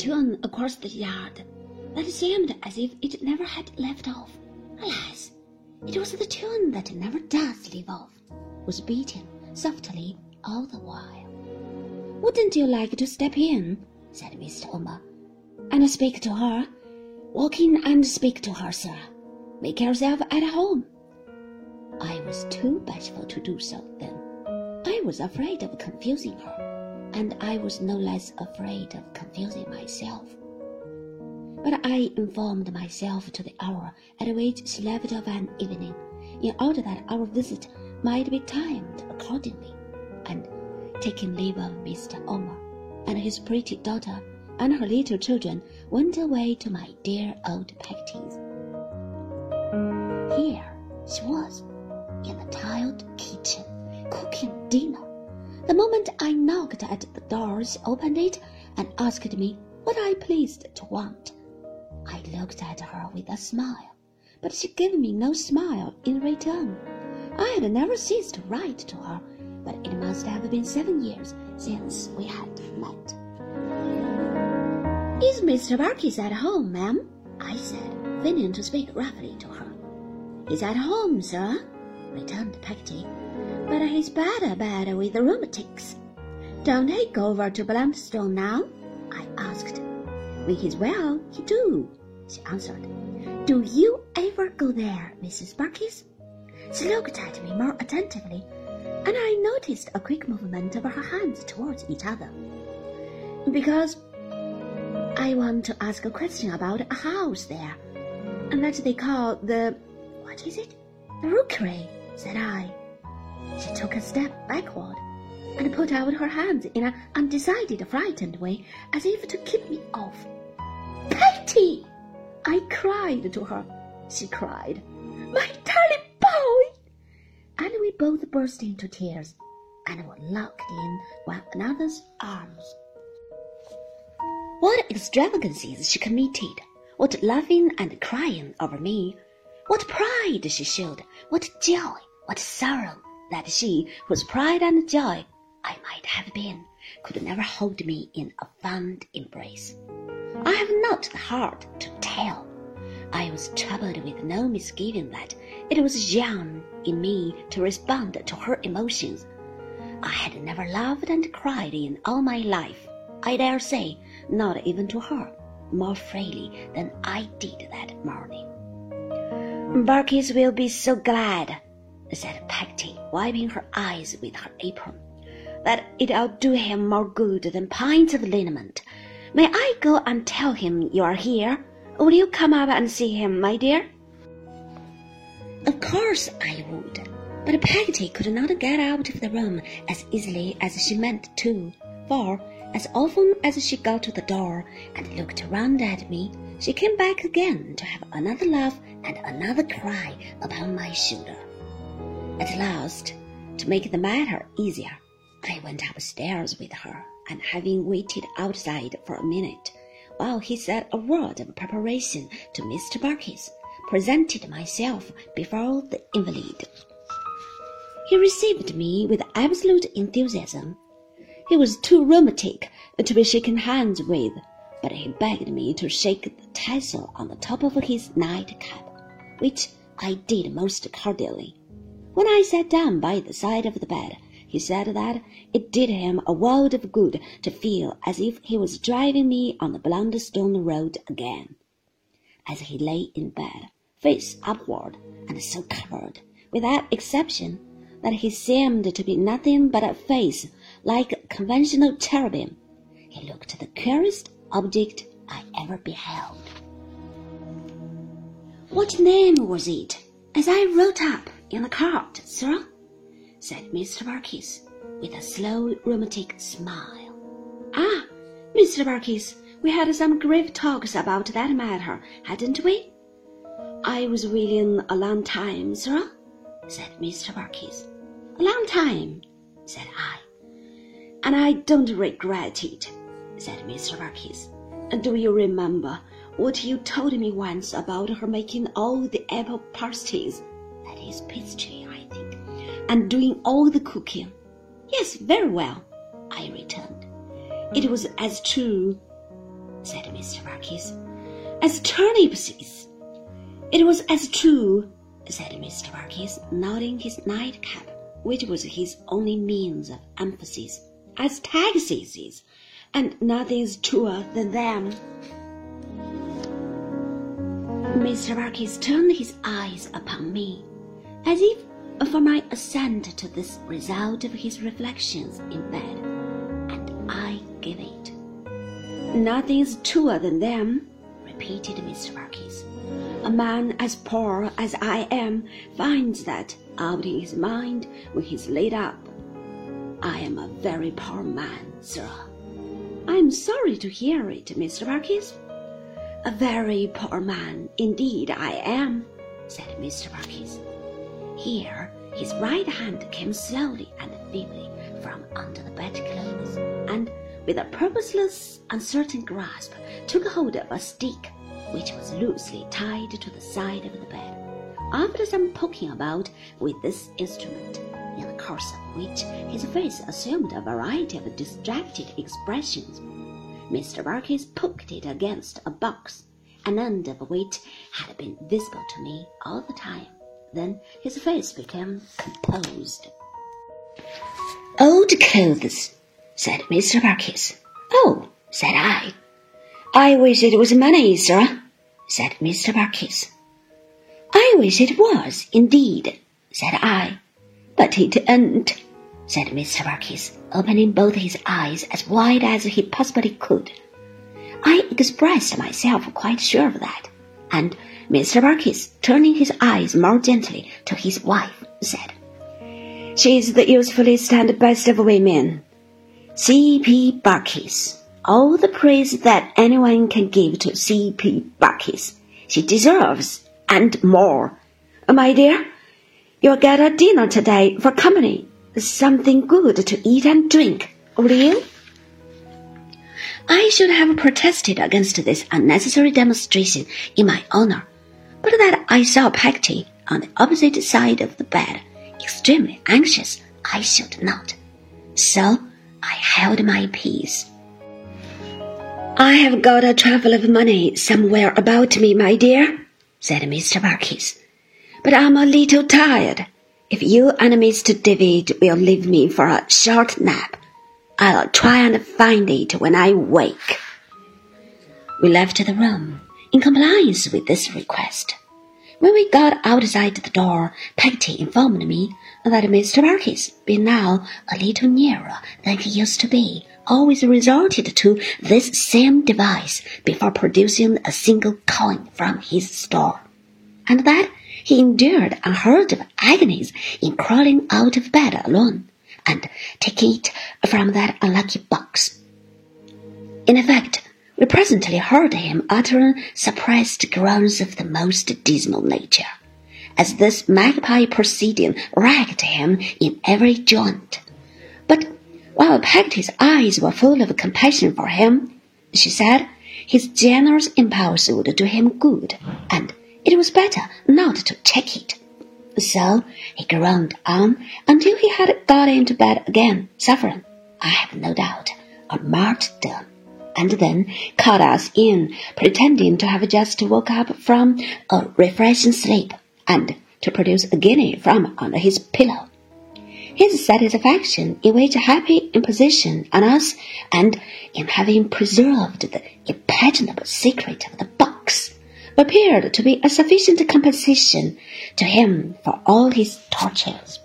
tune across the yard that seemed as if it never had left off. Alas, it was the tune that never does leave off, was beating softly all the while. Wouldn't you like to step in? said Mr. Omer, and speak to her. Walk in and speak to her, sir. Make yourself at home. I was too bashful to do so then. I was afraid of confusing her, and I was no less afraid of confusing myself. But I informed myself to the hour at which she left of an evening, in order that our visit might be timed accordingly, and taking leave of Mr. Omer and his pretty daughter and her little children, went away to my dear old Peggotty's. Here she was, in the tiled kitchen, cooking dinner. The moment I knocked at the door, she opened it and asked me what I pleased to want. I looked at her with a smile, but she gave me no smile in return. I had never ceased to write to her, but it must have been seven years since we had met. Is Mr. Barkis at home, ma'am? I said, feigning to speak roughly to her. He's at home, sir, returned Peggotty, but he's bad bad with the rheumatics. Don't he go over to Blunderstone now? I asked. When he's well, he do, she answered. Do you ever go there, Mrs. Barkis? She looked at me more attentively, and I noticed a quick movement of her hands towards each other. Because I want to ask a question about a house there, and that they call the what is it? The rookery, said I. She took a step backward and put out her hands in an undecided, frightened way, as if to keep me off. Peggotty! I cried to her. She cried, My darling boy! And we both burst into tears and were locked in one another's arms. What extravagancies she committed! What laughing and crying over me! What pride she showed! What joy! What sorrow! That she, whose pride and joy I might have been, could never hold me in a fond embrace. I have not the heart to tell. I was troubled with no misgiving that it was young in me to respond to her emotions. I had never loved and cried in all my life. I dare say, not even to her, more freely than I did that morning. Barkis will be so glad, said Peggotty, wiping her eyes with her apron, that it'll do him more good than pints of liniment. May I go and tell him you are here? Will you come up and see him, my dear? Of course I would, but Peggotty could not get out of the room as easily as she meant to, for as often as she got to the door and looked round at me, she came back again to have another laugh and another cry upon my shoulder. At last, to make the matter easier, I went upstairs with her, and having waited outside for a minute, while he said a word of preparation to Mr. Barkis, presented myself before the invalid. He received me with absolute enthusiasm he was too rheumatic to be shaken hands with, but he begged me to shake the tassel on the top of his nightcap, which I did most cordially. When I sat down by the side of the bed, he said that it did him a world of good to feel as if he was driving me on the Blunderstone road again. As he lay in bed, face upward, and so covered, with that exception, that he seemed to be nothing but a face like a conventional cherubim. He looked the queerest object I ever beheld. What name was it, as I wrote up in the cart, sir? said Mr. Barkis, with a slow rheumatic smile. Ah, Mr. Barkis, we had some grave talks about that matter, hadn't we? I was willing a long time, sir, said Mr. Barkis. A long time, said I. And I don't regret it, said Mr. Barkis. Do you remember what you told me once about her making all the apple pasties? That is pastry, I think. And doing all the cooking? Yes, very well, I returned. It was as true said Mr. Barkis. As turnip seeds. It was as true, said Mr. Barkis, nodding his nightcap, which was his only means of emphasis, as taxis is, and nothing's truer than them. Mr. Barkis turned his eyes upon me, as if for my assent to this result of his reflections in bed, and I gave it. Nothing's truer than them, repeated Mr. Barkis. A man as poor as I am finds that out in his mind when he's laid up. I am a very poor man, sir. I am sorry to hear it, Mr. Barkis. A very poor man indeed I am, said Mr. Barkis. Here his right hand came slowly and feebly from under the bedclothes, and with a purposeless, uncertain grasp took hold of a stick which was loosely tied to the side of the bed. After some poking about with this instrument, in the course of which his face assumed a variety of distracted expressions, Mr. Barkis poked it against a box, an end of which had been visible to me all the time. Then his face became composed. Old clothes, said Mr. Barkis. Oh, said I. I wish it was money, sir, said Mr. Barkis. I wish it was, indeed, said I. But it ain't, said Mr. Barkis, opening both his eyes as wide as he possibly could. I expressed myself quite sure of that, and Mr. Barkis, turning his eyes more gently to his wife, said, She is the usefulest and best of women. C.P. Barkis. All the praise that anyone can give to C.P. Barkis. She deserves, and more. My dear, you'll get a dinner today for company. Something good to eat and drink, will you? I should have protested against this unnecessary demonstration in my honor, but that I saw Peggotty on the opposite side of the bed, extremely anxious, I should not. So I held my peace. I have got a trifle of money somewhere about me, my dear, said Mr. Barkis, but I'm a little tired. If you and Mr. David will leave me for a short nap, I'll try and find it when I wake. We left the room in compliance with this request. When we got outside the door, Peggotty informed me that Mr. Barkis, being now a little nearer than he used to be, always resorted to this same device before producing a single coin from his store, and that he endured unheard of agonies in crawling out of bed alone and take it from that unlucky box. In effect, we presently heard him uttering suppressed groans of the most dismal nature, as this magpie proceeding racked him in every joint. But while Peggotty's eyes were full of compassion for him, she said his generous impulse would do him good, and it was better not to check it. So he groaned on until he had got into bed again, suffering, I have no doubt, a martyrdom and then called us in, pretending to have just woke up from a refreshing sleep, and to produce a guinea from under his pillow. His satisfaction in which happy imposition on us, and in having preserved the impenetrable secret of the box, appeared to be a sufficient compensation to him for all his tortures.